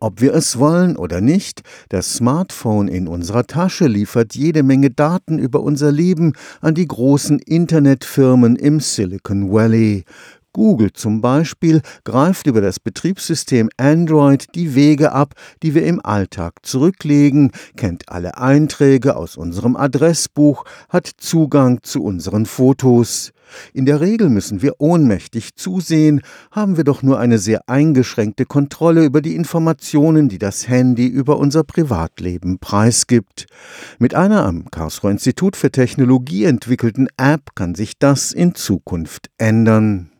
Ob wir es wollen oder nicht, das Smartphone in unserer Tasche liefert jede Menge Daten über unser Leben an die großen Internetfirmen im Silicon Valley. Google zum Beispiel greift über das Betriebssystem Android die Wege ab, die wir im Alltag zurücklegen, kennt alle Einträge aus unserem Adressbuch, hat Zugang zu unseren Fotos. In der Regel müssen wir ohnmächtig zusehen, haben wir doch nur eine sehr eingeschränkte Kontrolle über die Informationen, die das Handy über unser Privatleben preisgibt. Mit einer am Karlsruher Institut für Technologie entwickelten App kann sich das in Zukunft ändern.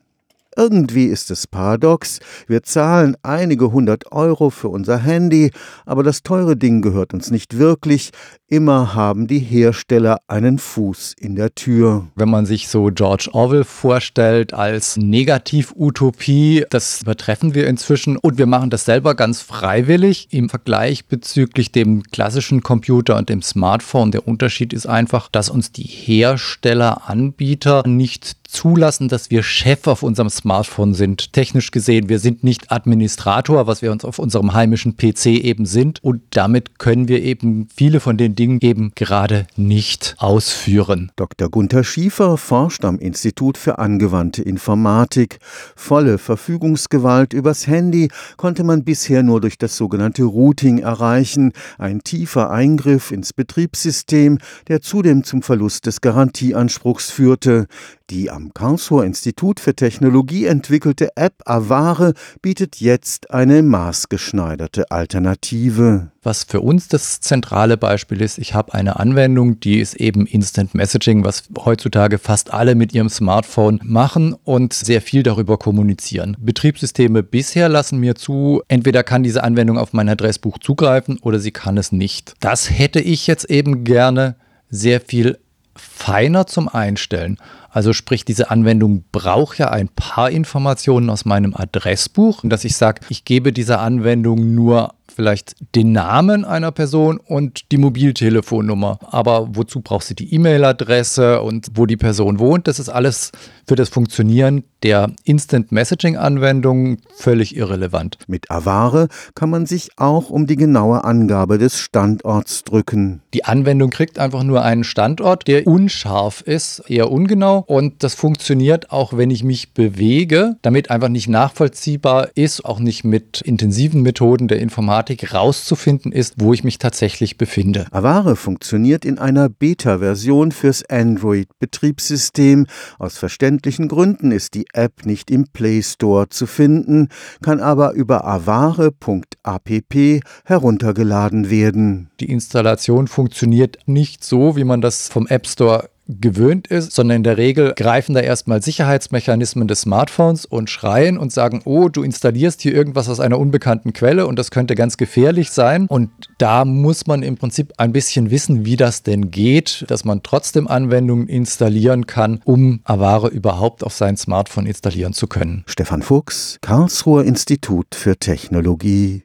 Irgendwie ist es paradox. Wir zahlen einige hundert Euro für unser Handy, aber das teure Ding gehört uns nicht wirklich. Immer haben die Hersteller einen Fuß in der Tür. Wenn man sich so George Orwell vorstellt als Negativ-Utopie, das übertreffen wir inzwischen und wir machen das selber ganz freiwillig im Vergleich bezüglich dem klassischen Computer und dem Smartphone. Der Unterschied ist einfach, dass uns die Hersteller, Anbieter nicht zulassen, dass wir Chef auf unserem Smartphone sind. Technisch gesehen, wir sind nicht Administrator, was wir uns auf unserem heimischen PC eben sind. Und damit können wir eben viele von den Dingen eben gerade nicht ausführen. Dr. Gunther Schiefer forscht am Institut für angewandte Informatik. Volle Verfügungsgewalt übers Handy konnte man bisher nur durch das sogenannte Routing erreichen, ein tiefer Eingriff ins Betriebssystem, der zudem zum Verlust des Garantieanspruchs führte. Die am Karlsruher Institut für Technologie entwickelte App Avare bietet jetzt eine maßgeschneiderte Alternative. Was für uns das zentrale Beispiel ist, ich habe eine Anwendung, die ist eben Instant Messaging, was heutzutage fast alle mit ihrem Smartphone machen und sehr viel darüber kommunizieren. Betriebssysteme bisher lassen mir zu, entweder kann diese Anwendung auf mein Adressbuch zugreifen oder sie kann es nicht. Das hätte ich jetzt eben gerne sehr viel feiner zum Einstellen. Also sprich, diese Anwendung braucht ja ein paar Informationen aus meinem Adressbuch, dass ich sage, ich gebe dieser Anwendung nur vielleicht den Namen einer Person und die Mobiltelefonnummer. Aber wozu brauchst du die E-Mail-Adresse und wo die Person wohnt? Das ist alles für das Funktionieren der Instant Messaging-Anwendung völlig irrelevant. Mit Avare kann man sich auch um die genaue Angabe des Standorts drücken. Die Anwendung kriegt einfach nur einen Standort, der unscharf ist, eher ungenau. Und das funktioniert auch, wenn ich mich bewege, damit einfach nicht nachvollziehbar ist, auch nicht mit intensiven Methoden der Informatik Informatik rauszufinden ist, wo ich mich tatsächlich befinde. Avare funktioniert in einer Beta-Version fürs Android-Betriebssystem. Aus verständlichen Gründen ist die App nicht im Play Store zu finden, kann aber über avare.app heruntergeladen werden. Die Installation funktioniert nicht so, wie man das vom App Store gewöhnt ist, sondern in der Regel greifen da erstmal Sicherheitsmechanismen des Smartphones und schreien und sagen, oh, du installierst hier irgendwas aus einer unbekannten Quelle und das könnte ganz gefährlich sein. Und da muss man im Prinzip ein bisschen wissen, wie das denn geht, dass man trotzdem Anwendungen installieren kann, um Avare überhaupt auf sein Smartphone installieren zu können. Stefan Fuchs, Karlsruher Institut für Technologie.